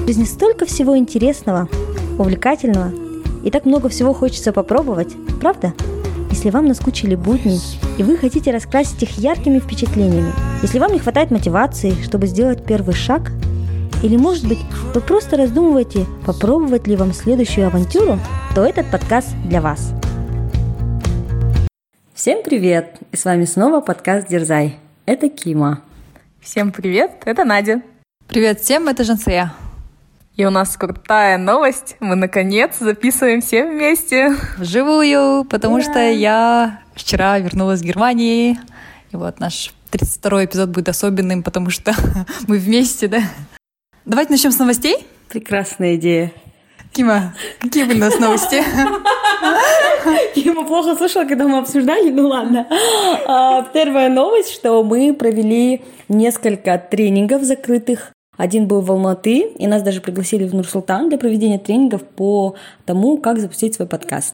В жизни столько всего интересного, увлекательного, и так много всего хочется попробовать, правда? Если вам наскучили будни, и вы хотите раскрасить их яркими впечатлениями, если вам не хватает мотивации, чтобы сделать первый шаг, или, может быть, вы просто раздумываете, попробовать ли вам следующую авантюру, то этот подкаст для вас. Всем привет! И с вами снова подкаст «Дерзай». Это Кима. Всем привет, это Надя. Привет всем, это Жансея. И у нас крутая новость. Мы наконец записываем все вместе. Вживую, потому yeah. что я вчера вернулась в Германии. И вот наш 32-й эпизод будет особенным, потому что мы вместе, да? Давайте начнем с новостей. Прекрасная идея. Кима, какие были у нас новости? Кима плохо слышала, когда мы обсуждали, ну ладно. А, первая новость, что мы провели несколько тренингов закрытых. Один был в Алматы, и нас даже пригласили в Нур-Султан для проведения тренингов по тому, как запустить свой подкаст.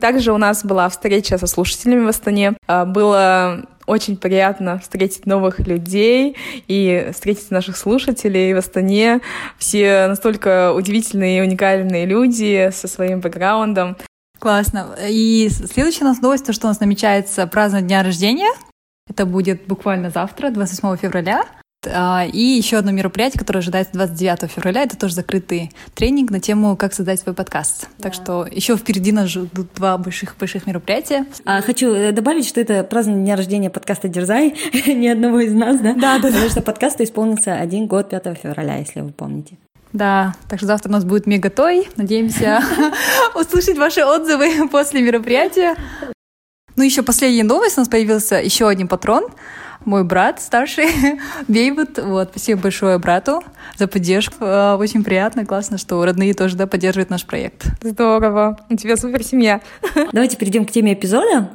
Также у нас была встреча со слушателями в Астане. А, было очень приятно встретить новых людей и встретить наших слушателей в Астане. Все настолько удивительные и уникальные люди со своим бэкграундом. Классно. И следующая у нас новость, то, что у нас намечается празднование дня рождения. Это будет буквально завтра, 28 февраля. А, и еще одно мероприятие, которое ожидается 29 февраля, это тоже закрытый тренинг на тему «Как создать свой подкаст». Да. Так что еще впереди нас ждут два больших-больших мероприятия. А, хочу э, добавить, что это празднование дня рождения подкаста «Дерзай», ни одного из нас, да? Да, да. Потому что подкасту исполнился один год 5 февраля, если вы помните. Да, так что завтра у нас будет мегатой. Надеемся услышать ваши отзывы после мероприятия. Ну, еще последняя новость. У нас появился еще один патрон мой брат старший, Бейбут. Вот, спасибо большое брату за поддержку. А, очень приятно, классно, что родные тоже да, поддерживают наш проект. Здорово. У тебя супер семья. Давайте перейдем к теме эпизода.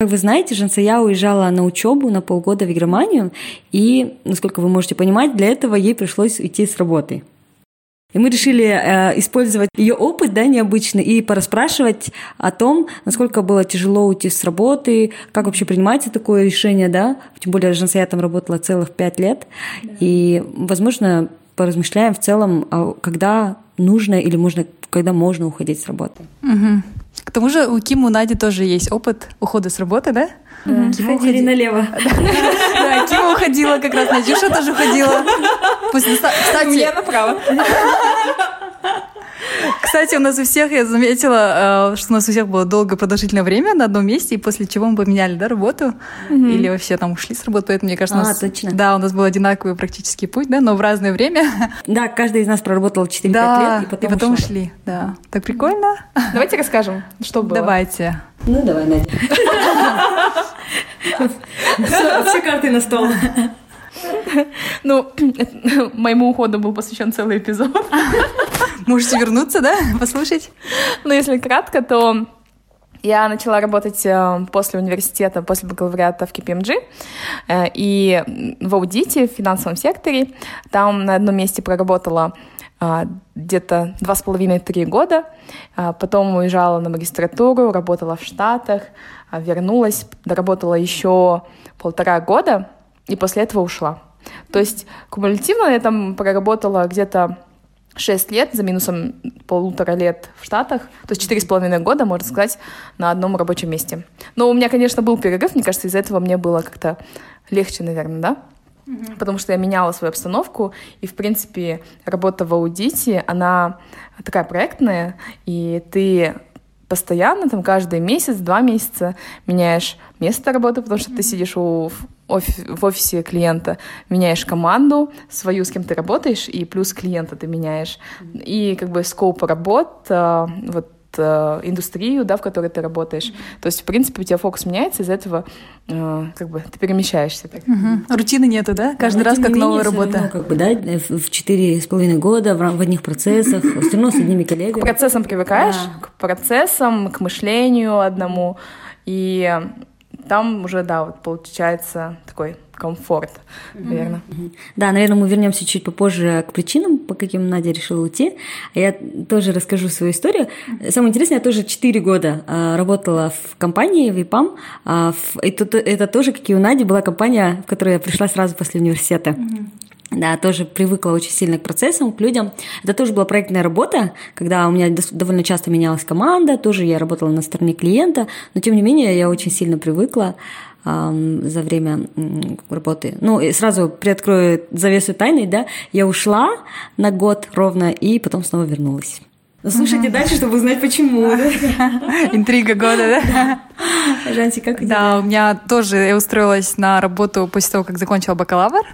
Как вы знаете, Жансая уезжала на учебу на полгода в Германию, и, насколько вы можете понимать, для этого ей пришлось уйти с работы. И мы решили э, использовать ее опыт, да, необычный, и пораспрашивать о том, насколько было тяжело уйти с работы, как вообще принимается такое решение, да, тем более Жансая там работала целых пять лет, да. и, возможно, поразмышляем в целом, а когда нужно или можно, когда можно уходить с работы. Угу. К тому же у Киму Нади тоже есть опыт ухода с работы, да? Да. Кима уходили налево. Да, Кима уходила как раз, Надюша тоже уходила. Кстати, я направо. Кстати, у нас у всех, я заметила, э, что у нас у всех было долгое продолжительное время на одном месте, и после чего мы поменяли да, работу, mm-hmm. или вообще там ушли с работы, поэтому, мне кажется, а, у нас, точно. Да, у нас был одинаковый практически путь, да, но в разное время. Да, каждый из нас проработал 4-5 да, лет, и потом, и потом ушли. Да, так прикольно. Давайте расскажем, что было. Давайте. Ну, давай, Надя. Все карты на стол. Ну, моему уходу был посвящен целый эпизод. Можете вернуться, да, послушать? Ну, если кратко, то я начала работать э, после университета, после бакалавриата в KPMG э, и в аудите, в финансовом секторе. Там на одном месте проработала э, где-то два с половиной-три года. Потом уезжала на магистратуру, работала в Штатах, вернулась, доработала еще полтора года и после этого ушла. То есть кумулятивно я там проработала где-то 6 лет за минусом полутора лет в Штатах, то есть четыре с половиной года, можно сказать, на одном рабочем месте. Но у меня, конечно, был перерыв, мне кажется, из-за этого мне было как-то легче, наверное, да? Потому что я меняла свою обстановку, и, в принципе, работа в аудите, она такая проектная, и ты постоянно, там, каждый месяц, два месяца меняешь место работы, потому что ты сидишь у офи в офисе клиента меняешь команду свою, с кем ты работаешь, и плюс клиента ты меняешь. И как бы скоп работ, э, вот э, индустрию, да, в которой ты работаешь. То есть, в принципе, у тебя фокус меняется, из-за этого э, как бы ты перемещаешься. Так. Угу. Рутины нету, да? Каждый да, раз как новая работа. Равно, как бы, да, в четыре с половиной года в, в одних процессах, все равно с одними коллегами. К процессам привыкаешь, да. к процессам, к мышлению одному. И там уже, да, вот получается такой комфорт, наверное. Mm-hmm. Да, наверное, мы вернемся чуть попозже к причинам, по каким Надя решила уйти. А я тоже расскажу свою историю. Самое интересное, я тоже 4 года а, работала в компании, в ИПАМ. А, это, это тоже, как и у Нади, была компания, в которую я пришла сразу после университета. Mm-hmm. Да, тоже привыкла очень сильно к процессам, к людям. Это тоже была проектная работа, когда у меня довольно часто менялась команда, тоже я работала на стороне клиента, но тем не менее я очень сильно привыкла за время работы. Ну, и сразу приоткрою завесу тайны, да, я ушла на год ровно и потом снова вернулась. Ну, слушайте дальше, чтобы узнать, почему. Интрига года, да? Жанси, как у тебя? Да, у меня тоже, я устроилась на работу после того, как закончила бакалавр.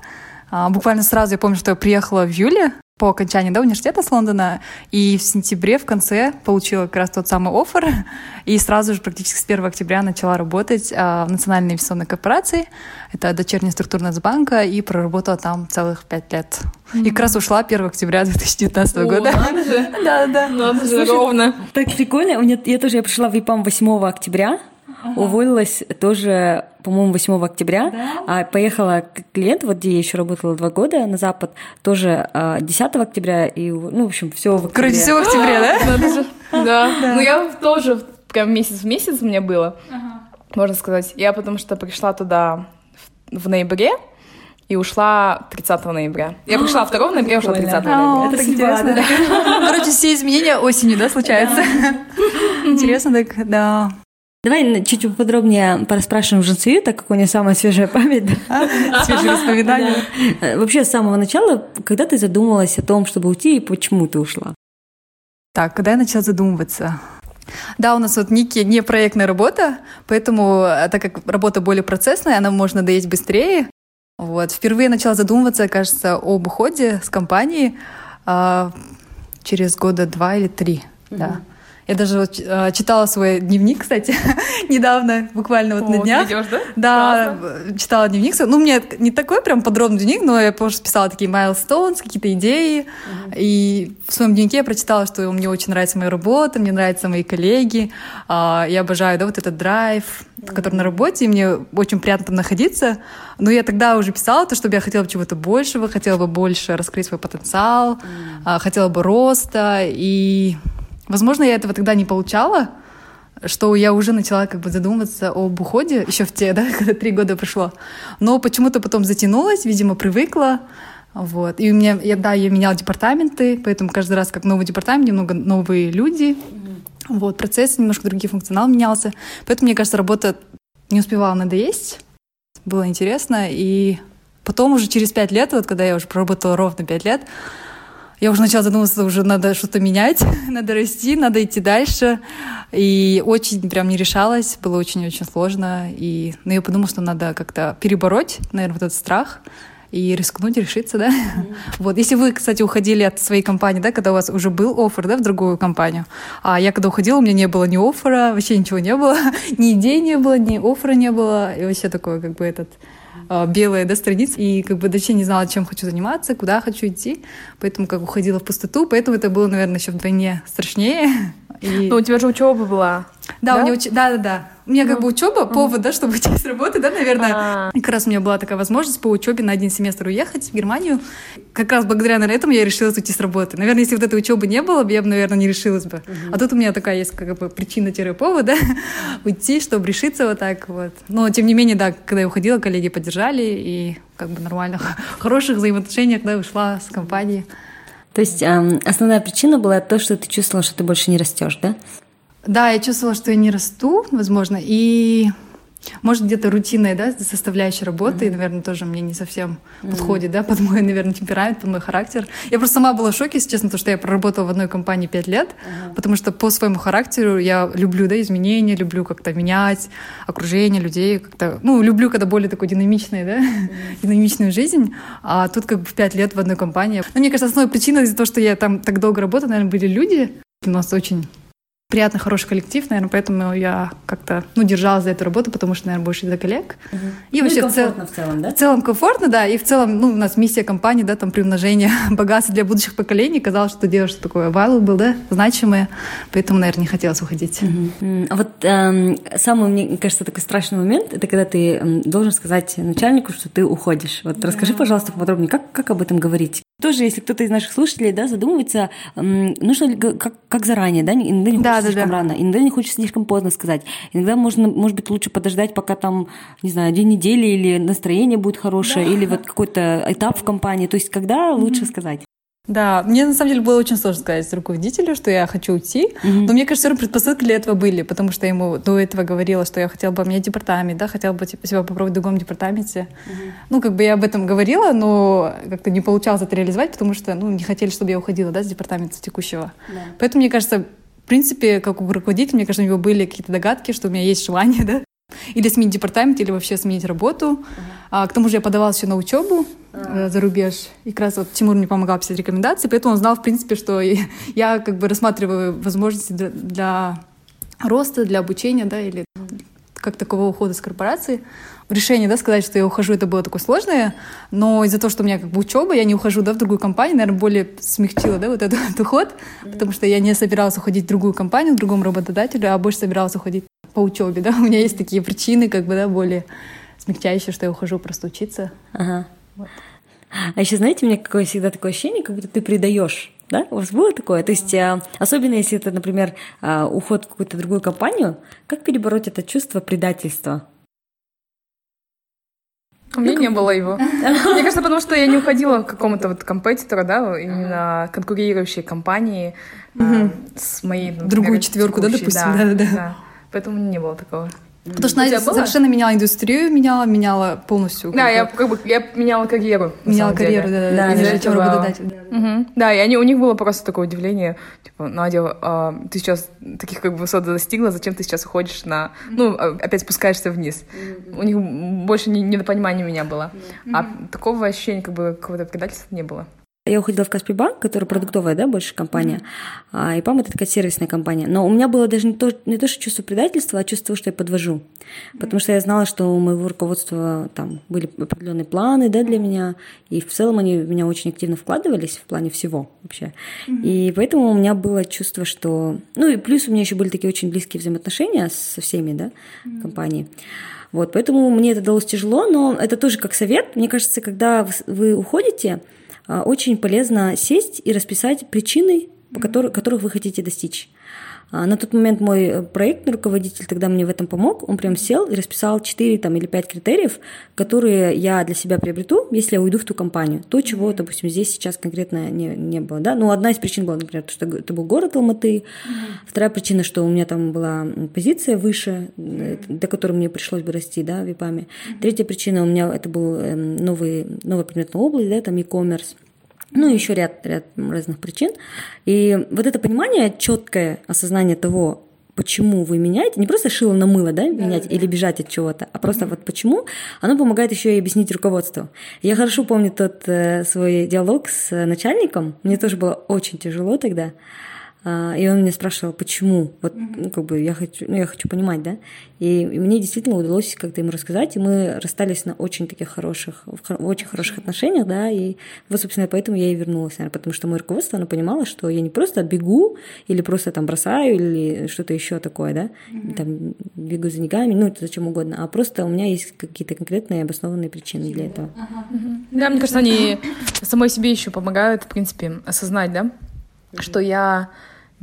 А, буквально сразу я помню, что я приехала в июле по окончании да, университета с Лондона, и в сентябре в конце получила как раз тот самый офер, и сразу же практически с 1 октября начала работать а, в Национальной инвестиционной корпорации, это дочерняя структура Нацбанка, и проработала там целых пять лет. Mm-hmm. И как раз ушла 1 октября 2019 О, года. Надо же. Да, да. Надо же, ровно. Так прикольно. У меня, я тоже я пришла в ИПАМ 8 октября, Ага. Уволилась тоже, по-моему, 8 октября. Да? А поехала к клиенту, вот где я еще работала два года на Запад, тоже 10 а, октября. И, ну, в общем, все в октябре. Короче, все в октябре, да? Да. Ну, я тоже прям месяц в месяц у меня было, можно сказать. Я потому что пришла туда в ноябре, и ушла 30 ноября. Я пришла 2 ноября, ушла 30 ноября. Это интересно. Короче, все изменения осенью, да, случаются? Интересно так, да. Давай чуть подробнее пораспрашиваем Жансию, так как у нее самая свежая память. Свежие воспоминания. Э, вообще, с самого начала, когда ты задумалась о том, чтобы уйти, и почему ты ушла? Так, когда я начала задумываться? Да, у нас вот Ники не проектная работа, поэтому, э, так как работа более процессная, она можно доесть быстрее. Вот. Впервые начала задумываться, кажется, об уходе с компании а, через года два или три. Mm-hmm. Да. Я даже вот, э, читала свой дневник, кстати, недавно, буквально вот О, на днях. Ведешь, да? Да, Классно. читала дневник. Ну, мне не такой прям подробный дневник, но я просто писала такие milestones, какие-то идеи. Угу. И в своем дневнике я прочитала, что мне очень нравится моя работа, мне нравятся мои коллеги. А, я обожаю, да, вот этот драйв, угу. который на работе, и мне очень приятно там находиться. Но я тогда уже писала то, чтобы я хотела бы чего-то большего, хотела бы больше раскрыть свой потенциал, угу. хотела бы роста и Возможно, я этого тогда не получала, что я уже начала как бы задумываться об уходе еще в те, да, когда три года прошло. Но почему-то потом затянулась, видимо, привыкла. Вот. И у меня, я, да, я меняла департаменты, поэтому каждый раз как новый департамент, немного новые люди. Mm-hmm. Вот, процесс немножко другие функционал менялся. Поэтому, мне кажется, работа не успевала надоесть. Было интересно. И потом уже через пять лет, вот когда я уже проработала ровно пять лет, я уже начала задумываться, уже надо что-то менять, надо расти, надо идти дальше. И очень прям не решалась, было очень-очень сложно. И, ну, я подумала, что надо как-то перебороть, наверное, вот этот страх и рискнуть, решиться, да. Mm-hmm. Вот, если вы, кстати, уходили от своей компании, да, когда у вас уже был офер, да, в другую компанию, а я когда уходила, у меня не было ни оффера, вообще ничего не было, ни идей не было, ни оффера не было, и вообще такое, как бы, этот э, белые да, страницы, и как бы вообще не знала, чем хочу заниматься, куда хочу идти, поэтому как уходила в пустоту, поэтому это было, наверное, еще вдвойне страшнее. И... Ну, у тебя же учеба была. Да, да? у меня уч... да, да, да. У меня как бы учеба, повод, да, чтобы уйти с работы, да, наверное. А. И как раз у меня была такая возможность по учебе на один семестр уехать в Германию. Как раз благодаря наверное, этому я решилась уйти с работы. Наверное, если вот этой учебы не было бы, я бы, наверное, не решилась бы. А тут у меня такая есть как бы причина-повод, да, уйти, чтобы решиться вот так вот. Но, тем не менее, да, когда я уходила, коллеги поддержали, и как бы нормально, хороших взаимоотношениях, да, ушла с компании. То есть э, основная причина была то, что ты чувствовала, что ты больше не растешь, да? Да, я чувствовала, что я не расту, возможно, и может, где-то рутинная, да, составляющая работы, mm-hmm. и, наверное, тоже мне не совсем mm-hmm. подходит, да, под мой, наверное, темперамент, под мой характер. Я просто сама была в шоке, если честно, то, что я проработала в одной компании пять лет, mm-hmm. потому что по своему характеру я люблю, да, изменения, люблю как-то менять окружение людей, как-то, ну, люблю, когда более такой динамичный, да, mm-hmm. динамичную жизнь, а тут как бы в пять лет в одной компании. Но мне кажется, основной причиной из-за того, что я там так долго работала, наверное, были люди, у нас очень приятный, хороший коллектив, наверное, поэтому я как-то, ну, держалась за эту работу, потому что, наверное, больше за коллег. Угу. И ну вообще и комфортно в, цел... в целом, да? В целом комфортно, да, и в целом, ну, у нас миссия компании, да, там, приумножение богатства для будущих поколений, казалось, что делаешь что такое valuable, да, значимое, поэтому, наверное, не хотелось уходить. Угу. А вот эм, самый, мне кажется, такой страшный момент, это когда ты должен сказать начальнику, что ты уходишь. Вот да. расскажи, пожалуйста, поподробнее, как, как об этом говорить? Тоже, если кто-то из наших слушателей да, задумывается, нужно ли как, как заранее, да, иногда не хочется да, слишком да. рано, иногда не хочется слишком поздно сказать. Иногда можно, может быть, лучше подождать, пока там, не знаю, день недели или настроение будет хорошее, да. или вот какой-то этап в компании. То есть, когда лучше mm-hmm. сказать? Да, мне на самом деле было очень сложно сказать руководителю, что я хочу уйти, mm-hmm. но мне кажется, все предпосылки для этого были, потому что я ему до этого говорила, что я хотела бы менять департамент, да, хотела бы типа, себя попробовать в другом департаменте. Mm-hmm. Ну, как бы я об этом говорила, но как-то не получалось это реализовать, потому что, ну, не хотели, чтобы я уходила, да, с департамента текущего. Yeah. Поэтому, мне кажется, в принципе, как у руководителя, мне кажется, у него были какие-то догадки, что у меня есть желание, да, или сменить департамент, или вообще сменить работу. Uh-huh. А, к тому же я подавалась еще на учебу uh-huh. за рубеж. И как раз вот Тимур мне помогал писать рекомендации, поэтому он знал, в принципе, что я как бы рассматриваю возможности для, для роста, для обучения, да, или как такого ухода с корпорации. Решение, да, сказать, что я ухожу, это было такое сложное, но из-за того, что у меня как бы учеба, я не ухожу, да, в другую компанию, наверное, более смягчила, да, вот этот, этот уход, потому что я не собиралась уходить в другую компанию, к другому работодателю, а больше собиралась уходить по учебе, да, у меня есть такие причины, как бы, да, более смягчающие, что я ухожу просто учиться. Ага. Вот. А еще, знаете, у меня какое всегда такое ощущение, как будто ты предаешь да? У вас было такое? То есть, а, особенно если это, например, а, уход в какую-то другую компанию, как перебороть это чувство предательства? У меня ну, не было его. Мне кажется, потому что я не уходила к какому-то вот компетитору, да, именно конкурирующей компании а, с моей... Другую четверку, да, допустим? Да, да, да. Поэтому не было такого. Потому что она совершенно меняла индустрию, меняла, меняла полностью. Да, я как бы я меняла карьеру. Меняла карьеру, да, да, да. этого... работодатель. Да. Угу. да, и они, у них было просто такое удивление, типа, Надя, а, ты сейчас таких как бы высот достигла, зачем ты сейчас уходишь на, ну, а, опять спускаешься вниз. У них больше недопонимание меня было. А такого ощущения как бы какого-то предательства не было. Я уходила в Каспийбанк, которая продуктовая, да, больше компания, mm-hmm. и ПАМ это такая сервисная компания. Но у меня было даже не то, не то, что чувство предательства, а чувство, что я подвожу. Mm-hmm. Потому что я знала, что у моего руководства там были определенные планы, да, для меня, и в целом они в меня очень активно вкладывались в плане всего вообще. Mm-hmm. И поэтому у меня было чувство, что... Ну и плюс у меня еще были такие очень близкие взаимоотношения со всеми, да, mm-hmm. компанией. Вот, поэтому мне это далось тяжело, но это тоже как совет. Мне кажется, когда вы уходите, очень полезно сесть и расписать причины, по которых, которых вы хотите достичь. А, на тот момент мой э, проектный руководитель тогда мне в этом помог. Он прям сел и расписал 4 там, или 5 критериев, которые я для себя приобрету, если я уйду в ту компанию. То, чего, допустим, здесь сейчас конкретно не, не было. Да? Ну, одна из причин была, например, то, что это был город Алматы. Mm-hmm. Вторая причина, что у меня там была позиция выше, mm-hmm. до которой мне пришлось бы расти да, в ИПАМе. Mm-hmm. Третья причина у меня это был эм, новый, новая предметная область, да, там e-commerce ну, еще ряд, ряд разных причин. И вот это понимание, четкое осознание того, почему вы меняете, не просто шило на мыло, да, менять да, или бежать от чего-то, а просто вот почему, оно помогает еще и объяснить руководству. Я хорошо помню тот э, свой диалог с начальником, мне тоже было очень тяжело тогда. А, и он меня спрашивал, почему, вот, ну, как бы я хочу, ну, я хочу понимать, да, и, и мне действительно удалось как-то ему рассказать, и мы расстались на очень таких хороших, в очень хороших отношениях, да, и вот, собственно, поэтому я и вернулась, наверное, потому что мое руководство, оно понимало, что я не просто бегу или просто там бросаю или что-то еще такое, да, mm-hmm. там бегу за деньгами, ну, это зачем угодно, а просто у меня есть какие-то конкретные обоснованные причины для этого. Да, мне кажется, они самой себе еще помогают, в принципе, осознать, да, mm-hmm. что я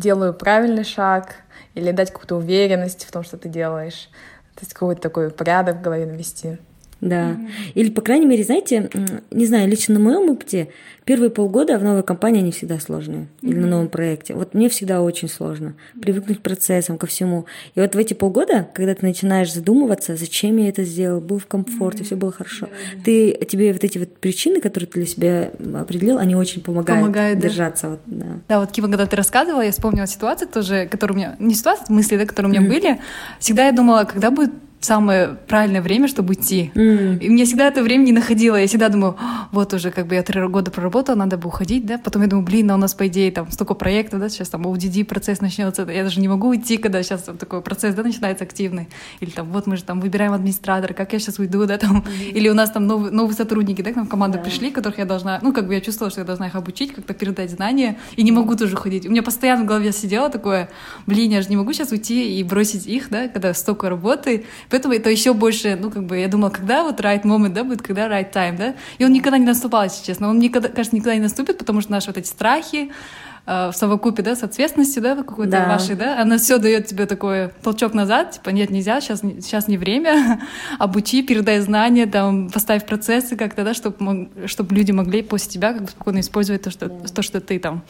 делаю правильный шаг, или дать какую-то уверенность в том, что ты делаешь. То есть какой-то такой порядок в голове навести. Да. Mm-hmm. Или, по крайней мере, знаете, не знаю, лично на моем опыте, первые полгода в новой компании они всегда сложные. Mm-hmm. Или на новом проекте. Вот мне всегда очень сложно привыкнуть к процессам, ко всему. И вот в эти полгода, когда ты начинаешь задумываться, зачем я это сделал, был в комфорте, mm-hmm. все было хорошо, mm-hmm. ты, тебе вот эти вот причины, которые ты для себя определил, они очень помогают, помогают держаться. Да. Вот, да. да, вот Кива, когда ты рассказывала, я вспомнила ситуацию тоже, которая у меня, не ситуация, мысли, да, которые у меня mm-hmm. были. Всегда я думала, когда будет самое правильное время, чтобы идти. Mm. И мне всегда это время не находило. Я всегда думаю, вот уже как бы я три года проработала, надо бы уходить, да. Потом я думаю, блин, а у нас, по идее, там столько проектов, да, сейчас там ODD процесс начнется. Я даже не могу уйти, когда сейчас там такой процесс, да, начинается активный. Или там, вот мы же там выбираем администратора, как я сейчас уйду, да, там. Mm. Или у нас там новые, новые сотрудники, да, к нам в команду yeah. пришли, которых я должна, ну, как бы я чувствовала, что я должна их обучить, как-то передать знания, и не могу тоже ходить. У меня постоянно в голове сидело такое, блин, я же не могу сейчас уйти и бросить их, да, когда столько работы, Поэтому это еще больше, ну, как бы, я думала, когда вот right moment, да, будет, когда right time, да? И он никогда не наступал, если честно. Он, никогда, кажется, никогда не наступит, потому что наши вот эти страхи, э, в совокупе, да, с ответственностью, да, какой-то Да. вашей, да, она все дает тебе такой толчок назад, типа, нет, нельзя, сейчас, сейчас не время, обучи, передай знания, там, поставь процессы как-то, да, чтобы чтобы люди могли после тебя как бы спокойно использовать то, что, то, что ты там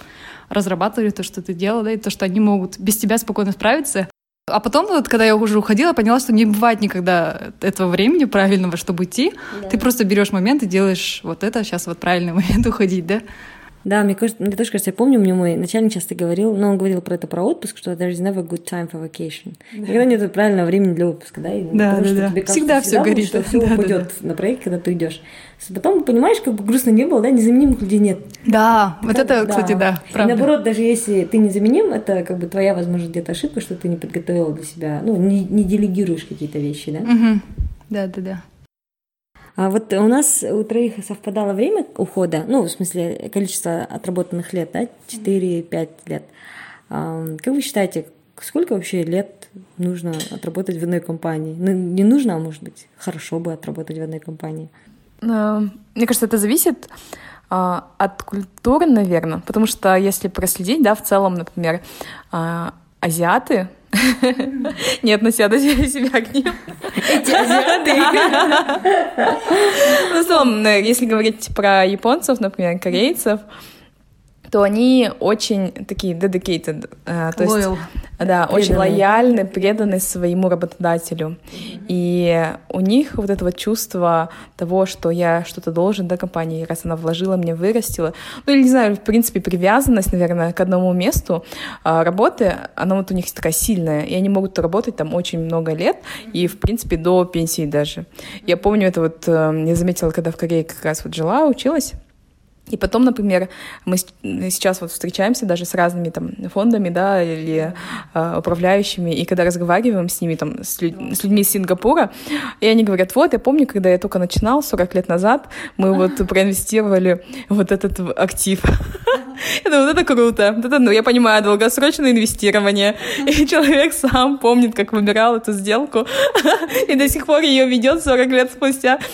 разрабатывали, то, что ты делал, да, и то, что они могут без тебя спокойно справиться. А потом, вот, когда я уже уходила, поняла, что не бывает никогда этого времени правильного, чтобы идти. Ты просто берешь момент и делаешь вот это, сейчас вот правильный момент уходить, да? Да, мне кажется, мне тоже кажется, я помню, мне мой начальник часто говорил, но он говорил про это, про отпуск, что there is never good time for vacation. Никогда нет правильного времени для отпуска, да? и Да, потому да, что да. тебе кажется Всегда всё вот, горит, что да, все да, да, упадет на проект, когда ты идешь. Потом понимаешь, как бы грустно не было, да, незаменимых людей нет. Да, вот это, кстати, да, И правда. наоборот, даже если ты незаменим, это как бы твоя, возможно, где-то ошибка, что ты не подготовила для себя, ну, не, не делегируешь какие-то вещи, да? Мгм. Да, да, да. А вот у нас у троих совпадало время ухода, ну, в смысле, количество отработанных лет, да, 4-5 лет. А, Как вы считаете, сколько вообще лет нужно отработать в одной компании? Ну, не нужно, а может быть, хорошо бы отработать в одной компании. Э, Мне кажется, это зависит а, от культуры, наверное, потому что если проследить, да, в целом, например, а, азиаты не относят себя к ним. Ну, целом, э, если говорить про японцев, например, корейцев, то они очень такие dedicated, э, то есть Loyal. Да, очень Преданные. лояльны, преданы своему работодателю. И у них вот это вот чувство того, что я что-то должен, да, компании, раз она вложила, мне вырастила. Ну, или, не знаю, в принципе, привязанность, наверное, к одному месту а, работы, она вот у них такая сильная, и они могут работать там очень много лет, и, в принципе, до пенсии даже. Я помню это вот, э, я заметила, когда в Корее как раз вот жила, училась, и потом, например, мы с- сейчас вот встречаемся даже с разными там фондами, да, или э, управляющими, и когда разговариваем с ними, там, с, лю- с людьми из Сингапура, и они говорят, вот, я помню, когда я только начинал 40 лет назад, мы вот проинвестировали вот этот актив. Я думаю, вот это круто. Вот это, ну, я понимаю, долгосрочное инвестирование. И человек сам помнит, как выбирал эту сделку, и до сих пор ее ведет 40 лет спустя.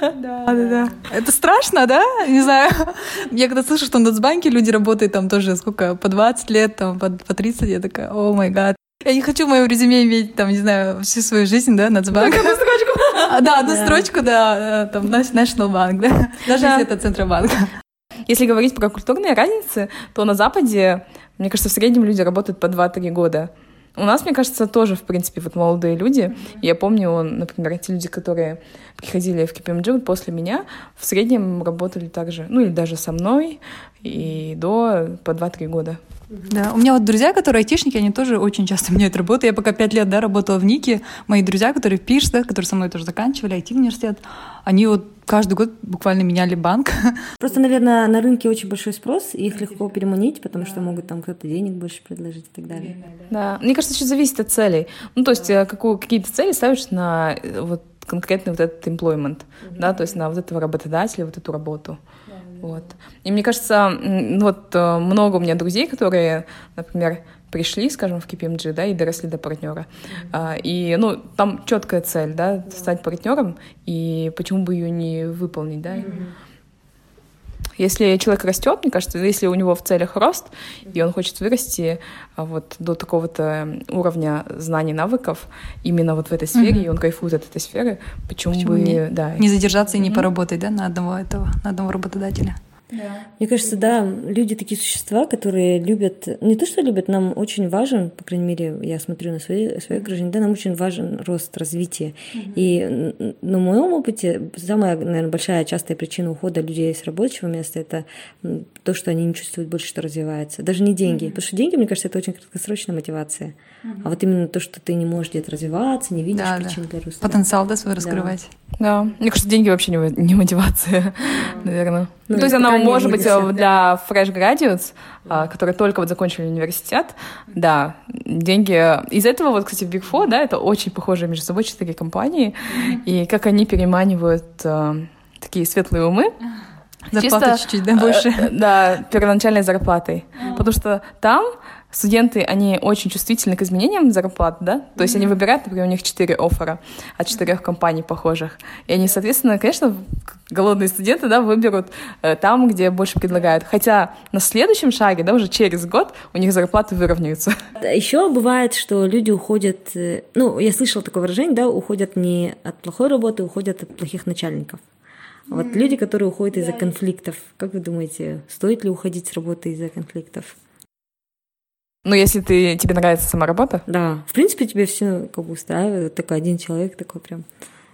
Да, да, да. Это страшно, да? Не знаю. Я когда слышу, что в Нацбанке люди работают там тоже сколько, по 20 лет, там, по, по 30, я такая, о май гад. Я не хочу в моем резюме иметь, там, не знаю, всю свою жизнь, да, Нацбанк. А, Да, одну строчку, да, там, Nat- National Bank, да. Даже Да. если это Центробанк. Если говорить про культурные разницы, то на Западе, мне кажется, в среднем люди работают по 2-3 года. У нас, мне кажется, тоже, в принципе, вот молодые люди. Я помню, например, те люди, которые приходили в KPMG после меня, в среднем работали так же, ну или даже со мной, и до по 2-3 года. Да, у меня вот друзья, которые айтишники, они тоже очень часто меняют работу. Я пока пять лет, да, работала в Нике. Мои друзья, которые в Пирс, да, которые со мной тоже заканчивали, IT-университет, они вот каждый год буквально меняли банк. Просто, наверное, на рынке очень большой спрос, и их легко переманить, потому что могут там кто-то денег больше предложить и так далее. Да, мне кажется, еще зависит от целей. Ну, то есть э, какую, какие-то цели ставишь на э, вот конкретный вот этот employment, да, то есть на вот этого работодателя, вот эту работу. Вот. И мне кажется, ну вот э, много у меня друзей, которые, например, пришли, скажем, в KPMG, да, и доросли до партнера. А, И, ну, там четкая цель, да, стать партнером, и почему бы ее не выполнить, да. Если человек растет, мне кажется, если у него в целях рост, и он хочет вырасти а, вот до такого-то уровня знаний, навыков именно вот в этой сфере, Мгм. и он кайфует от этой сферы, почему, Почему бы, не- да. Не задержаться и не Мгм. поработать, да, на одного этого, на одного работодателя. Мне кажется, да, люди такие существа, которые любят, не то что любят, нам очень важен, по крайней мере, я смотрю на свои, свои окружение, да, нам очень важен рост, развитие. И н- на моем опыте самая, наверное, большая частая причина ухода людей с рабочего места это то, что они не чувствуют больше, что развивается. Даже не деньги. Потому что деньги, мне кажется, это очень краткосрочная мотивация. А вот именно то, что ты не можешь где-то развиваться, не видишь Да, да. причин для роста. Потенциал, да, свой Да. раскрывать. Да, мне кажется, деньги вообще не, не мотивация, наверное. Ну, То есть она может быть для э, всех. для fresh graduates, а, которые только вот закончили университет, да, деньги. Из этого вот, кстати, Big Four, да, это очень похожие между собой четыре компании, и как они переманивают э, такие светлые умы. Зарплата Чисто, чуть-чуть, да, больше. э, Да, первоначальной зарплатой. Потому что там студенты, они очень чувствительны к изменениям зарплат, да? То есть mm-hmm. они выбирают, например, у них четыре оффера от четырех компаний похожих. И они, соответственно, конечно, голодные студенты, да, выберут э, там, где больше предлагают. Хотя на следующем шаге, да, уже через год у них зарплаты выровняются. Еще бывает, что люди уходят, э, ну, я слышала такое выражение, да, уходят не от плохой работы, уходят от плохих начальников. Вот mm-hmm. люди, которые уходят из-за конфликтов, как вы думаете, стоит ли уходить с работы из-за конфликтов? Ну, если ты, тебе нравится сама работа? Да. В принципе, тебе все как бы устраивает. Вот такой один человек такой прям.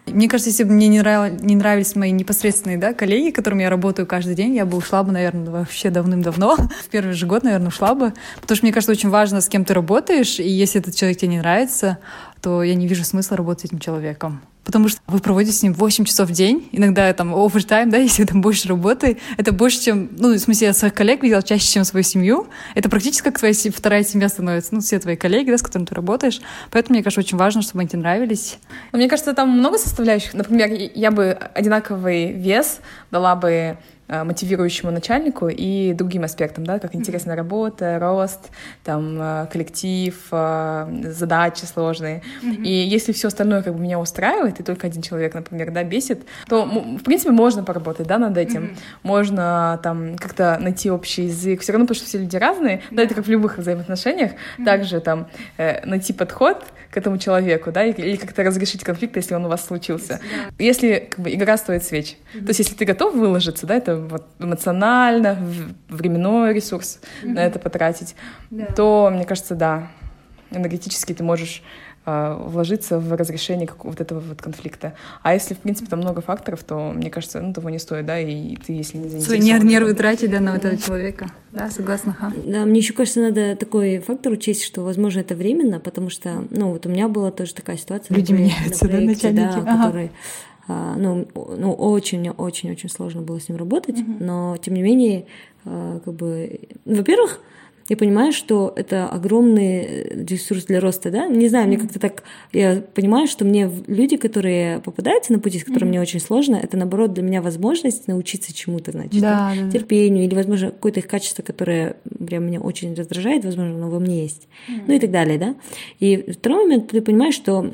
Мне кажется, если бы мне не, нрав... не нравились мои непосредственные да, коллеги, которыми я работаю каждый день, я бы ушла бы, наверное, вообще давным-давно. В первый же год, наверное, ушла бы. Потому что мне кажется, очень важно, с кем ты работаешь, и если этот человек тебе не нравится, то я не вижу смысла работать с этим человеком потому что вы проводите с ним 8 часов в день, иногда там овертайм, да, если там больше работы, это больше, чем, ну, в смысле, я своих коллег видела чаще, чем свою семью, это практически как твоя вторая семья становится, ну, все твои коллеги, да, с которыми ты работаешь, поэтому, мне кажется, очень важно, чтобы они тебе нравились. Мне кажется, там много составляющих, например, я бы одинаковый вес дала бы мотивирующему начальнику и другим аспектам, да, как интересная работа, рост, там, э, коллектив, э, задачи сложные. И если все остальное как бы меня устраивает, и только один человек, например, да, бесит, то, в принципе, можно поработать, да, над этим. Можно там как-то найти общий язык. Все равно, потому что все люди разные, да, это как в любых взаимоотношениях. Также там найти подход к этому человеку, да, или как-то разрешить конфликт, если он у вас случился. Если как бы игра стоит свеч. То есть если ты готов выложиться, да, это вот эмоционально, временной ресурс mm-hmm. на это потратить, да. то, мне кажется, да, энергетически ты можешь э, вложиться в разрешение как, вот этого вот конфликта. А если, в принципе, там много факторов, то, мне кажется, ну, того не стоит, да, и ты, если не заинтересован... Свои нервы тратить, да, на этого человека. Да, согласна. Ха. Да, мне еще кажется, надо такой фактор учесть, что, возможно, это временно, потому что, ну, вот у меня была тоже такая ситуация. Люди меняются, на проекте, да, начальники? Да, ага. которые ну, ну очень, очень, очень сложно было с ним работать, mm-hmm. но тем не менее, а, как бы, во-первых, я понимаю, что это огромный ресурс для роста, да? Не знаю, мне как-то так, я понимаю, что мне люди, которые попадаются на пути, с которым mm-hmm. мне очень сложно, это наоборот для меня возможность научиться чему-то, значит, да, да, терпению или, возможно, какое-то их качество, которое прям меня очень раздражает, возможно, оно во мне есть, mm-hmm. ну и так далее, да? И второй момент, ты понимаешь, что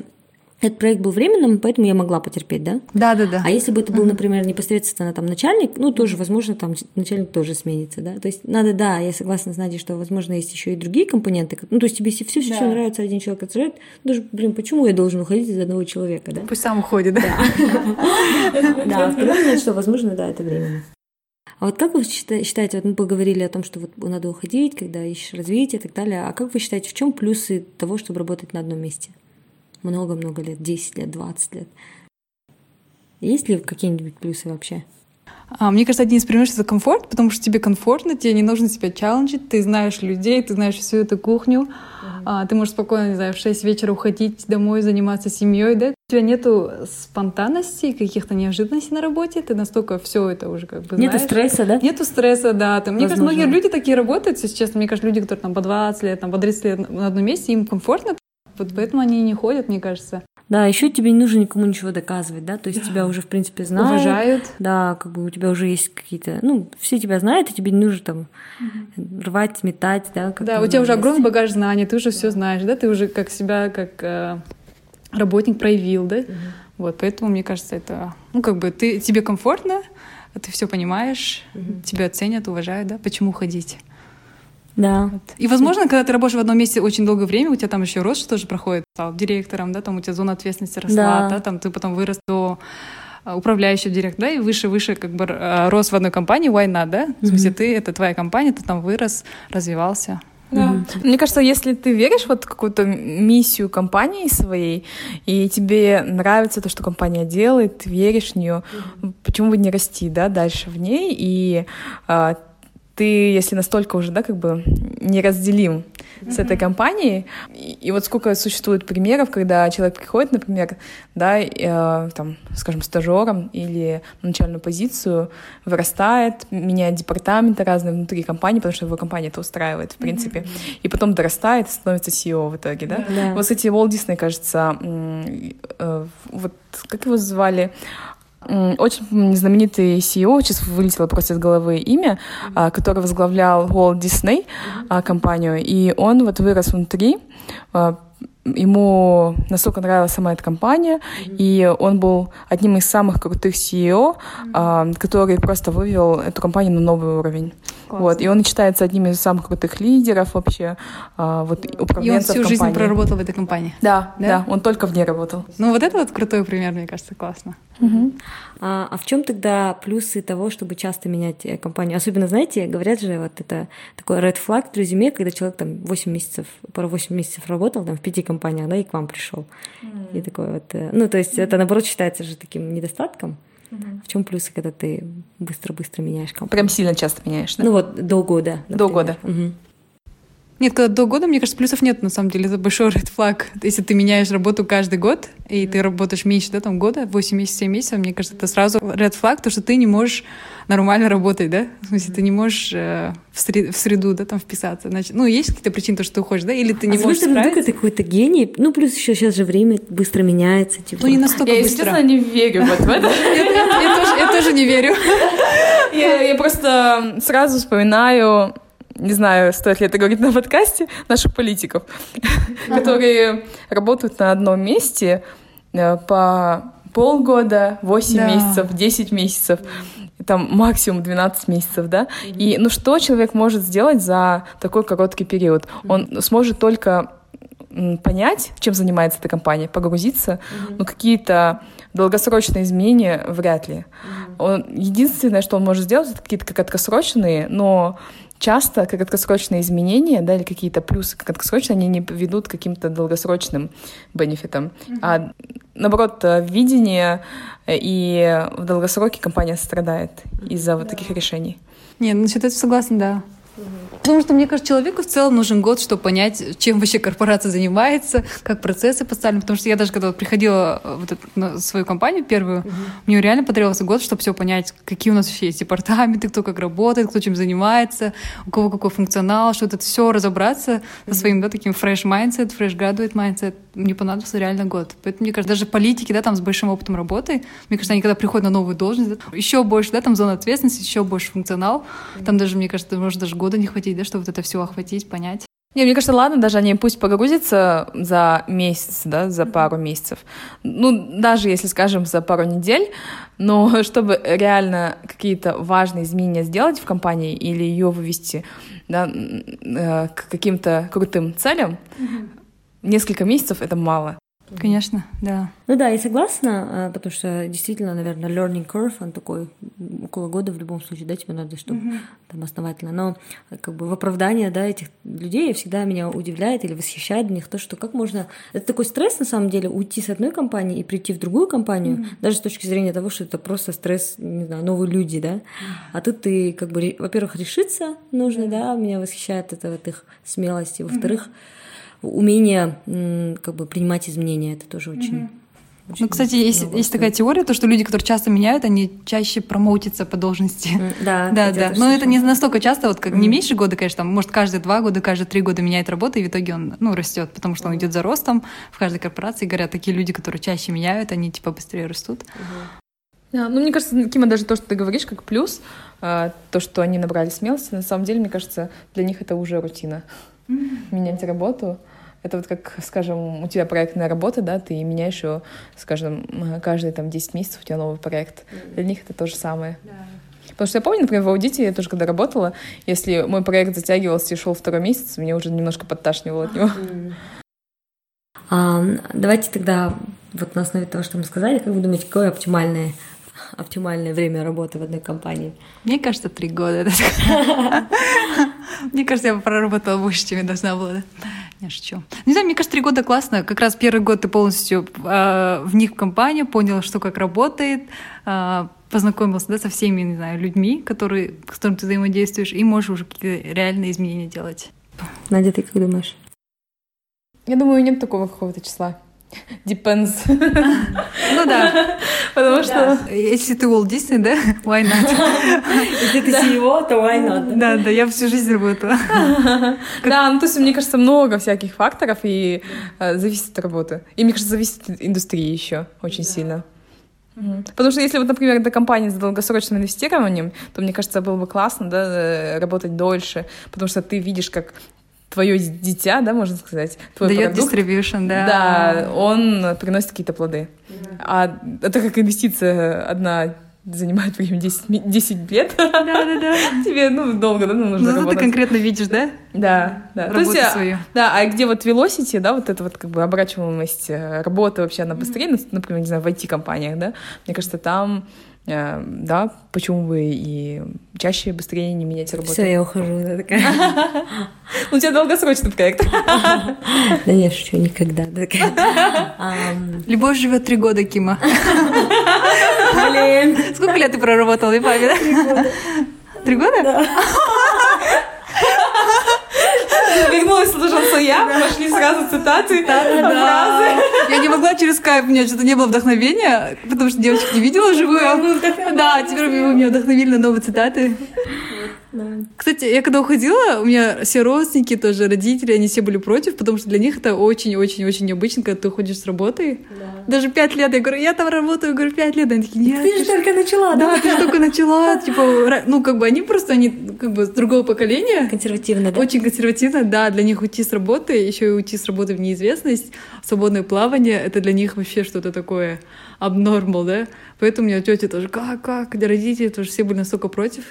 этот проект был временным, поэтому я могла потерпеть, да? Да, да, да. А если бы это был, например, непосредственно там начальник, ну тоже, возможно, там начальник тоже сменится, да? То есть надо, да, я согласна с Надей, что, возможно, есть еще и другие компоненты. Ну, то есть тебе все все, все нравится, один человек отражает, даже, блин, почему я должен уходить из одного человека, да? Пусть сам уходит, да? Да, второй что, возможно, да, это временно. А вот как вы считаете, вот мы поговорили о том, что вот надо уходить, когда ищешь развитие и так далее, а как вы считаете, в чем плюсы того, чтобы работать на одном месте? Много-много лет, 10 лет, 20 лет. Есть ли какие-нибудь плюсы вообще? А, мне кажется, один из преимуществ — это комфорт, потому что тебе комфортно, тебе не нужно себя челленджить, ты знаешь людей, ты знаешь всю эту кухню, mm-hmm. ты можешь спокойно, не знаю, в 6 вечера уходить домой, заниматься семьей, да? У тебя нету спонтанности, каких-то неожиданностей на работе, ты настолько все это уже как бы знаешь. Нету стресса, да? Нету стресса, да. Там, мне кажется, многие люди такие работают, если честно. Мне кажется, люди, которые там по 20 лет, там, по 30 лет на одном месте, им комфортно, вот поэтому они и не ходят, мне кажется. Да, еще тебе не нужно никому ничего доказывать, да, то есть тебя уже, в принципе, знают. Уважают. Да, как бы у тебя уже есть какие-то, ну, все тебя знают, и тебе не нужно там рвать, метать, да. Да, у тебя уже огромный багаж знаний, ты уже все знаешь, да, ты уже как себя, как э, работник проявил, да. Угу. Вот, поэтому, мне кажется, это, ну, как бы ты, тебе комфортно, ты все понимаешь, угу. тебя ценят, уважают, да, почему ходить. Да. Вот. И, возможно, когда ты работаешь в одном месте очень долгое время, у тебя там еще рост тоже проходит, стал директором, да, там у тебя зона ответственности росла, да, да там ты потом вырос до а, управляющего директора, да, и выше-выше как бы а, рос в одной компании, why not, да? В смысле, mm-hmm. ты, это твоя компания, ты там вырос, развивался. Да. Mm-hmm. Мне кажется, если ты веришь вот в какую-то миссию компании своей, и тебе нравится то, что компания делает, ты веришь в нее, mm-hmm. почему бы не расти, да, дальше в ней, и а, ты, если настолько уже, да, как бы неразделим mm-hmm. с этой компанией, и, и вот сколько существует примеров, когда человек приходит, например, да, э, там, скажем, стажером или на начальную позицию, вырастает, меняет департаменты разные внутри компании, потому что его компания это устраивает, в принципе, mm-hmm. и потом дорастает и становится CEO в итоге, да. Yeah. Вот, кстати, Уолт Дисней, кажется, э, вот как его звали, Очень знаменитый CEO, сейчас вылетело просто из головы имя, mm-hmm. который возглавлял Walt Disney mm-hmm. компанию, и он вот вырос внутри, а, ему настолько нравилась сама эта компания, mm-hmm. и он был одним из самых крутых CEO, mm-hmm. который просто вывел эту компанию на новый уровень. Классно. Вот, и он считается одним из самых крутых лидеров вообще, а, вот управленцев И он всю жизнь проработал в этой компании? Да, да, да, он только в ней работал. Ну вот это вот крутой пример, мне кажется, классно. Угу. А, а в чем тогда плюсы того, чтобы часто менять э, компанию? Особенно, знаете, говорят же, вот это такой red flag в резюме, когда человек там 8 месяцев, пару 8 месяцев работал там в пяти компаниях, да, и к вам пришел. Mm. И такой вот, э, ну, то есть mm. это, наоборот, считается же таким недостатком. В чем плюсы, когда ты быстро-быстро меняешь компанию? Прям сильно часто меняешь, да? Ну вот до года. Например. До года. Угу. Нет, когда до года, мне кажется, плюсов нет, на самом деле. Это большой red flag. Если ты меняешь работу каждый год, и ты работаешь меньше, да, там, года, 8 месяцев, 7 месяцев, мне кажется, это сразу red flag, то, что ты не можешь нормально работать, да? В смысле, ты не можешь э, в, сред, в среду, да, там, вписаться. Значит, ну, есть какие-то причины, то, что ты уходишь, да? Или ты не а можешь справиться? Только ты какой-то гений. Ну, плюс еще сейчас же время быстро меняется. Типа. Ну, не настолько я, быстро. Я, честно, не верю вот в это. Я тоже не верю. Я просто сразу вспоминаю не знаю, стоит ли это говорить на подкасте, наших политиков, которые работают на одном месте э, по полгода, 8 да. месяцев, 10 месяцев, там максимум 12 месяцев, да? И ну что человек может сделать за такой короткий период? Он сможет только понять, чем занимается эта компания, погрузиться, mm-hmm. но какие-то долгосрочные изменения вряд ли. Mm-hmm. Он, единственное, что он может сделать, это какие-то краткосрочные, но часто краткосрочные изменения, да, или какие-то плюсы краткосрочные, они не ведут к каким-то долгосрочным бенефитам. Mm-hmm. А наоборот, видение э, и в долгосроке компания страдает из-за вот таких решений. Не, ну, насчет этого согласна, да. Потому что, мне кажется, человеку в целом нужен год, чтобы понять, чем вообще корпорация занимается, как процессы поставлены. Потому что я даже когда приходила э, вот на свою компанию первую, uh-huh. мне реально потребовался год, чтобы все понять, какие у нас вообще есть департаменты, кто как работает, кто чем занимается, у кого какой функционал, что это все разобраться uh-huh. со своим, да, таким fresh mindset, fresh graduate mindset. Мне понадобился реально год. Поэтому, мне кажется, даже политики, да, там с большим опытом работы, мне кажется, они когда приходят на новую должность, да, еще больше, да, там зона ответственности, еще больше функционал. Uh-huh. Там даже, мне кажется, может даже года не хватить, да, чтобы вот это все охватить, понять. Не, мне кажется, ладно, даже они пусть погрузятся за месяц, да, за пару месяцев. Ну, даже если, скажем, за пару недель, но чтобы реально какие-то важные изменения сделать в компании или ее вывести да, э, к каким-то крутым целям, mm-hmm. несколько месяцев это мало. Конечно, да. Ну да, я согласна, а, потому что действительно, наверное, learning curve, он такой около года в любом случае, да, тебе надо, чтобы mm-hmm. там основательно. Но как бы в оправдание, да, этих людей всегда меня удивляет или восхищает в них то, что как можно... Это такой стресс, на самом деле, уйти с одной компании и прийти в другую компанию, mm-hmm. даже с точки зрения того, что это просто стресс, не знаю, новые люди, да. А тут ты, как бы, во-первых, решиться нужно, mm-hmm. да, меня восхищает это вот их смелость, и во-вторых, mm-hmm умение как бы принимать изменения, это тоже очень... Mm-hmm. Очень ну, кстати, есть, есть такая теория, то, что люди, которые часто меняют, они чаще промоутятся по должности. Да, да, да. Но это не настолько часто, вот как mm. не меньше года, конечно, там, может, каждые два года, каждые три года меняет работу, и в итоге он, ну, растет, потому что он идет за ростом в каждой корпорации. Говорят, такие люди, которые чаще меняют, они типа быстрее растут. Да, ну, мне кажется, Кима, даже то, что ты говоришь, как плюс, а, то, что они набрали смелости, на самом деле, мне кажется, для них это уже рутина. Менять работу. Это вот как, скажем, у тебя проектная работа, да, ты меняешь ее, скажем, каждые там 10 месяцев у тебя новый проект. Mm-hmm. Для них это то же самое. Yeah. Потому что я помню, например, в аудите я тоже когда работала, если мой проект затягивался и шел второй месяц, мне уже немножко подташнивало от него. Mm-hmm. А, давайте тогда вот на основе того, что мы сказали, как вы думаете, какое оптимальное оптимальное время работы в одной компании? Мне кажется, три года. Мне кажется, я проработала больше, чем я должна была. Не шучу. Не знаю, мне кажется, три года классно. Как раз первый год ты полностью э, вник в компанию, понял, что как работает, э, познакомился да, со всеми, не знаю, людьми, которые, с которыми ты взаимодействуешь, и можешь уже какие-то реальные изменения делать. Надя, ты как думаешь? Я думаю, нет такого какого-то числа. Depends. Ну да. Потому что... Если ты Walt Disney, да? Why not? Если ты CEO, то why not? Да, да, я всю жизнь работала. Да, ну то есть, мне кажется, много всяких факторов и э, зависит от работы. И мне кажется, зависит от индустрии еще очень сильно. Потому что если вот, например, это компания с долгосрочным инвестированием, то мне кажется, было бы классно, да, э, работать дольше, потому что ты видишь, как твое дитя, да, можно сказать, твой Дает продукт, distribution, да. да, он приносит какие-то плоды. А это как инвестиция одна занимает время 10, 10 лет. Да, да, да. Тебе, ну, долго, да, ну, нужно Ну, ты конкретно видишь, да? Да, да. То Работу есть, а, свою. Да, а где вот velocity, да, вот эта вот как бы оборачиваемость э, работы вообще, она быстрее, ну, например, не знаю, в IT-компаниях, да, мне кажется, там, да, почему бы и чаще быстрее не менять работу. Все, я ухожу. Я такая, Ну, у тебя долгосрочный проект. Да нет, шучу, никогда. Да Любовь живет три года, Кима. Блин. Сколько лет ты проработала, не память? Три года. Три года? Да. Вернулась на я, пошли сразу цитаты, фразы. Я не могла через скайп, у меня что-то не было вдохновения, потому что девочек не видела живую. Да, теперь вы меня вдохновили на новые цитаты. Кстати, я когда уходила, у меня все родственники, тоже родители, они все были против, потому что для них это очень-очень-очень необычно, когда ты уходишь с работы. Даже пять лет, я говорю, я там работаю, говорю, пять лет. Они такие, нет, Ты же только начала, да, да? ты же только начала, типа, ну, как бы они просто, они как бы с другого поколения. Консервативно, да? Очень консервативно, да, для них уйти с работы, еще и уйти с работы в неизвестность, свободное плавание, это для них вообще что-то такое abnormal, да. Поэтому у меня тетя тоже, как, как, для родителей тоже все были настолько против.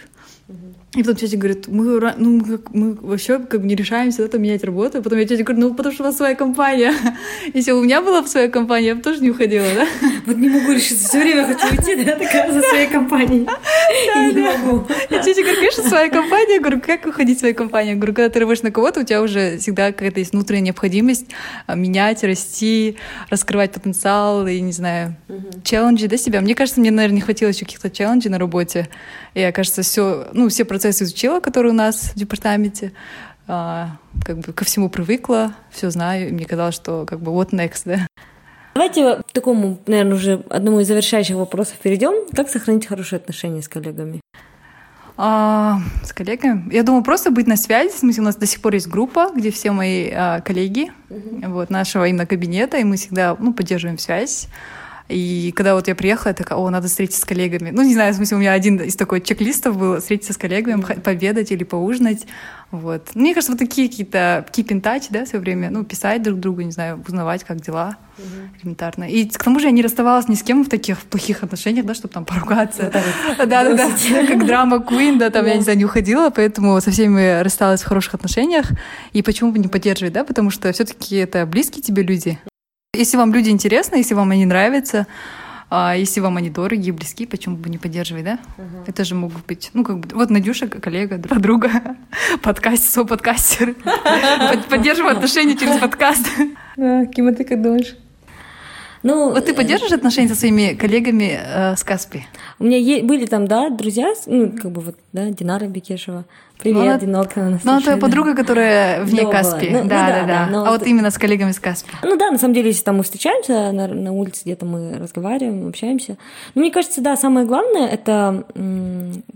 И потом тетя говорит, мы, ну, мы, как- мы вообще как бы не решаемся да, там менять работу. А потом я тетя говорю, ну потому что у вас своя компания. Если бы у меня была бы своя компания, я бы тоже не уходила, да? Вот не могу решиться, все время хочу уйти, да, такая за своей компанией. И не могу. И тетя говорит, конечно, своя компания. Я говорю, как уходить в свою компанию? Я говорю, когда ты работаешь на кого-то, у тебя уже всегда какая-то есть внутренняя необходимость а, менять, расти, раскрывать потенциал и, не знаю, челленджи, да, себя. Мне кажется, мне, наверное, не хватило еще каких-то челленджей на работе. И кажется, все, ну, все процессы изучила, которые у нас в департаменте. А, как бы ко всему привыкла, все знаю, и мне казалось, что как бы what next, да. Давайте к такому, наверное, уже одному из завершающих вопросов перейдем. Как сохранить хорошие отношения с коллегами? А, с коллегами. Я думаю, просто быть на связи. В смысле, у нас до сих пор есть группа, где все мои а, коллеги вот, нашего именно кабинета, и мы всегда ну, поддерживаем связь. И когда вот я приехала, я такая, о, надо встретиться с коллегами. Ну, не знаю, в смысле, у меня один из такой чек-листов был встретиться с коллегами, пообедать или поужинать. Вот. Мне кажется, вот такие какие-то keep in touch, да, все время, ну, писать друг другу, не знаю, узнавать, как дела элементарно. И к тому же я не расставалась ни с кем в таких плохих отношениях, да, чтобы там поругаться. Да, да, да, как драма Queen, да, там, я не знаю, не уходила, поэтому со всеми рассталась в хороших отношениях. И почему бы не поддерживать, да, потому что все-таки это близкие тебе люди. Если вам люди интересны, если вам они нравятся, а если вам они дорогие, близки, почему бы не поддерживать, да? Это же могут быть, ну, как бы, вот Надюша, коллега, подруга, подкаст, со-подкастер. Под- Поддерживаю отношения через подкаст. Да, Кима, ты как думаешь? Ну, Вот ты поддерживаешь отношения со своими коллегами э, с Каспи? у меня были там, да, друзья, ну, как бы вот, да, Динара Бекешева. Привет, Ну, она- Динарка, она Ну, она твоя подруга, которая вне Новая. Каспи. Ну, ну да, да, да, да. да, но А вот именно с коллегами с Каспи. Ну да, на самом деле, если там мы встречаемся на, на улице, где-то мы разговариваем, общаемся. Ну, мне кажется, да, самое главное это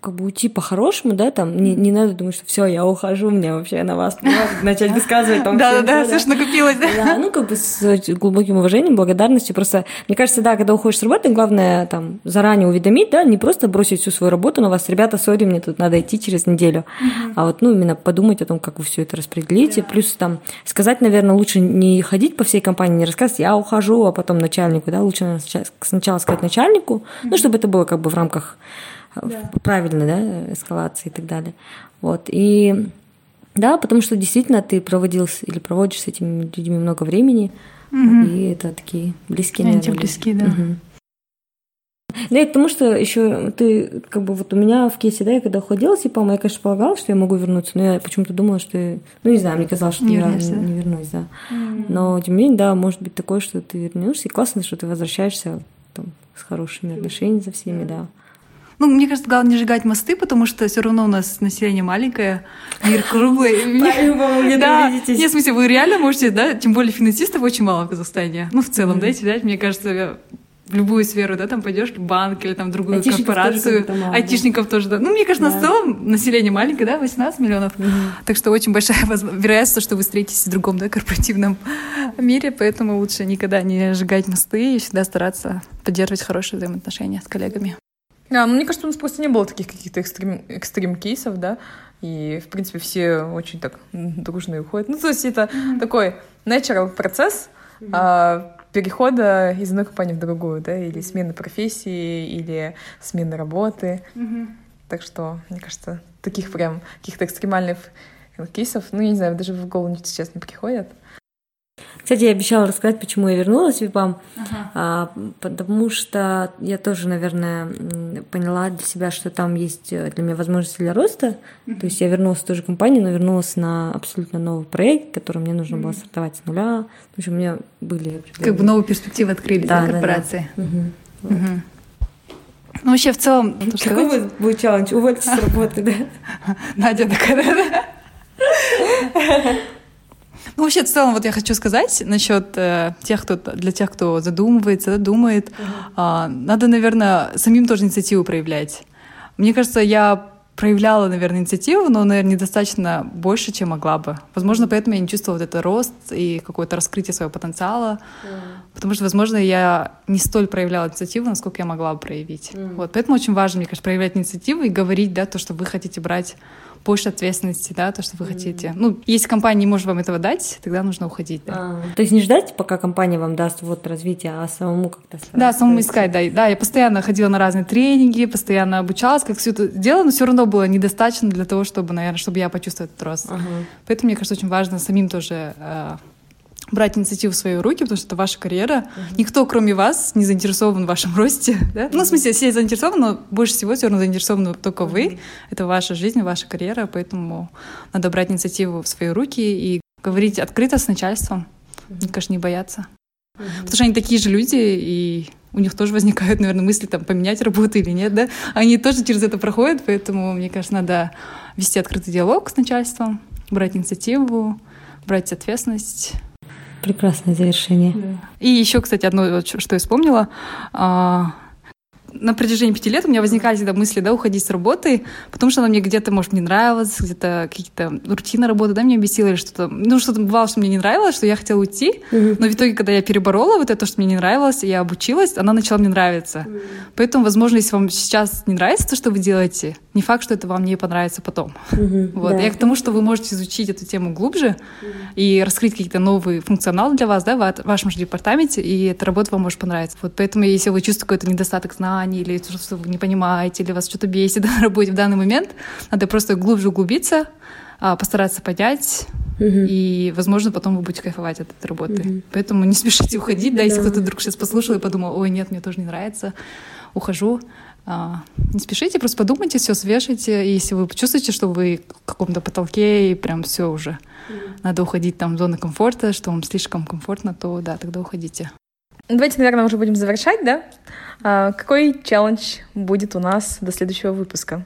как бы уйти по-хорошему, да, там не, не надо думать, что все, я ухожу, мне вообще на вас плевать», начать высказывать там. Да, да, да, все, что накопилось. да. Да, ну как бы с глубоким уважением, благодарностью. Просто, мне кажется, да, когда уходишь с работы, главное там заранее уведомить, да, не просто бросить всю свою работу на вас, ребята, сори, мне тут надо идти через неделю, а вот, ну, именно подумать о том, как вы все это распределите. Плюс там сказать, наверное, лучше не ходить по всей компании, не рассказывать, я ухожу, а потом начальнику, да, лучше наверное, сначала- сказать начальнику, ну, чтобы это было как бы в рамках э, правильной, да, эскалации и так далее. Вот, и да, потому что действительно ты проводил или проводишь с этими людьми много времени, и это такие близкие, наверное, тебе люди. близки, да. Мгм. Ну и к тому, что еще ты, как бы вот у меня в кейсе, да, я когда уходила с ЕПАМа, я, конечно, полагала, что я могу вернуться, но я почему-то думала, что, ну не знаю, мне казалось, что Не я вернешься, не, да? вернусь, да. Но тем не менее, да, может быть такое, что ты вернешься, и классно, что ты возвращаешься там, с хорошими отношениями за всеми, да. Ну, мне кажется, главное не сжигать мосты, потому что все равно у нас население маленькое, мир круглый. Да, нет, в смысле, вы реально можете, да, тем более финансистов очень мало в Казахстане. Ну, в целом, да, взять, мне кажется, в любую сферу, да, там пойдешь в банк или там в другую Айтишников корпорацию, айтишников тоже, другую Айтишников да. тоже, да. Ну, мне кажется, да. на целом население маленькое, да, 18 миллионов. Угу. Так что очень большая вероятность, что вы встретитесь в другом, да, корпоративном мире, поэтому лучше никогда не сжигать мосты и всегда стараться поддерживать хорошие взаимоотношения с коллегами. Да, ну, мне кажется, у нас просто не было таких каких-то экстрим, экстрим кейсов, да, и, в принципе, все очень так дружно уходят. Ну, то есть это mm-hmm. такой natural процесс, mm-hmm. а, перехода из одной компании в другую, да, или смены профессии, или смены работы. Mm-hmm. Так что, мне кажется, таких прям каких-то экстремальных кейсов, ну, я не знаю, даже в голову сейчас не приходят. Кстати, я обещала рассказать, почему я вернулась в ВИПАМ, ага. а, потому что я тоже, наверное, поняла для себя, что там есть э, для меня возможности для роста. Mm-hmm. То есть я вернулась в ту же компанию, но вернулась на абсолютно новый проект, который мне нужно было стартовать с нуля. В общем, у меня были... Как бы новые перспективы открылись да, на корпорации. Да, да. Угу. Вот. Ну, вообще, в целом... Какой будет, будет челлендж? Увольтесь с работы, да? Надя такая, да? Ну, вообще, в целом, вот я хочу сказать насчет э, тех, кто для тех, кто задумывается, думает, uh-huh. э, надо, наверное, самим тоже инициативу проявлять. Мне кажется, я проявляла, наверное, инициативу, но, наверное, недостаточно больше, чем могла бы. Возможно, поэтому я не чувствовала вот этот рост и какое-то раскрытие своего потенциала, mm. потому что, возможно, я не столь проявляла инициативу, насколько я могла бы проявить. Mm. Вот, поэтому очень важно, мне кажется, проявлять инициативу и говорить, да, то, что вы хотите брать больше ответственности, да, то, что вы mm. хотите. Ну, если компания не может вам этого дать, тогда нужно уходить. Да. А, то есть не ждать, пока компания вам даст вот развитие, а самому как-то Да, самому искать, да. Да, я постоянно ходила на разные тренинги, постоянно обучалась, как все это делала, но все равно было недостаточно для того, чтобы, наверное, чтобы я почувствовала этот рост. Ага. Поэтому, мне кажется, очень важно самим тоже э, брать инициативу в свои руки, потому что это ваша карьера. Uh-huh. Никто, кроме вас, не заинтересован в вашем росте. Да? Ну, в смысле, все заинтересованы, но больше всего все равно заинтересованы только uh-huh. вы. Это ваша жизнь, ваша карьера, поэтому надо брать инициативу в свои руки и говорить открыто с начальством. Uh-huh. Кажется, не бояться. Uh-huh. Потому что они такие же люди, и у них тоже возникают, наверное, мысли там поменять работу или нет, да? Они тоже через это проходят, поэтому, мне кажется, надо вести открытый диалог с начальством, брать инициативу, брать ответственность Прекрасное завершение. Да. И еще, кстати, одно, что я вспомнила. На протяжении пяти лет у меня возникали всегда мысли, да, уходить с работы, потому что она мне где-то, может, не нравилась, где-то какие-то рутины работы, да, меня бесила или что-то. Ну, что-то бывало, что мне не нравилось, что я хотела уйти, mm-hmm. но в итоге, когда я переборола вот это, что мне не нравилось, я обучилась, она начала мне нравиться. Mm-hmm. Поэтому, возможно, если вам сейчас не нравится то, что вы делаете, не факт, что это вам не понравится потом. Mm-hmm. Вот. Да. Я к тому, что вы можете изучить эту тему глубже mm-hmm. и раскрыть какие-то новые функционалы для вас, да, в вашем же департаменте, и эта работа вам может понравиться. Вот поэтому, если вы чувствуете какой-то недостаток знаний, знаний, или что вы не понимаете, или вас что-то бесит на работе в данный момент, надо просто глубже углубиться, а, постараться понять, Uh-huh. И, возможно, потом вы будете кайфовать от этой работы. Uh-huh. Поэтому не спешите уходить, да, если кто-то вдруг сейчас послушал и подумал, ой, нет, мне тоже не нравится, ухожу. А, не спешите, просто подумайте, все свешайте. И если вы чувствуете, что вы в каком-то потолке и прям все уже, uh-huh. надо уходить там в зону комфорта, что вам слишком комфортно, то да, тогда уходите. Давайте, наверное, уже будем завершать, да? А, какой челлендж будет у нас до следующего выпуска?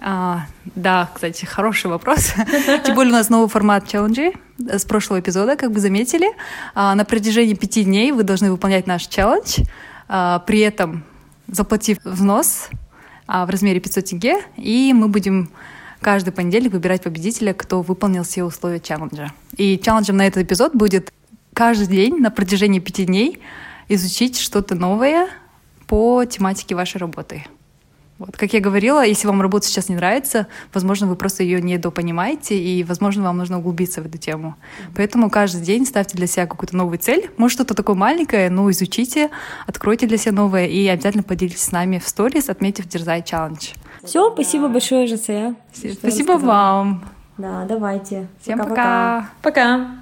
А, да, кстати, хороший вопрос. Тем более у нас новый формат челленджей с прошлого эпизода, как вы заметили. А, на протяжении пяти дней вы должны выполнять наш челлендж, а, при этом заплатив взнос а, в размере 500 тенге, и мы будем каждый понедельник выбирать победителя, кто выполнил все условия челленджа. И челленджем на этот эпизод будет каждый день на протяжении пяти дней изучить что-то новое по тематике вашей работы. Вот. Как я говорила, если вам работа сейчас не нравится, возможно, вы просто ее недопонимаете, и, возможно, вам нужно углубиться в эту тему. Поэтому каждый день ставьте для себя какую-то новую цель. Может, что-то такое маленькое, но изучите, откройте для себя новое, и обязательно поделитесь с нами в сторис, отметив Дерзай Челлендж. Все, спасибо большое, Жасая. Спасибо вам. Да, давайте. Всем пока. Пока. пока.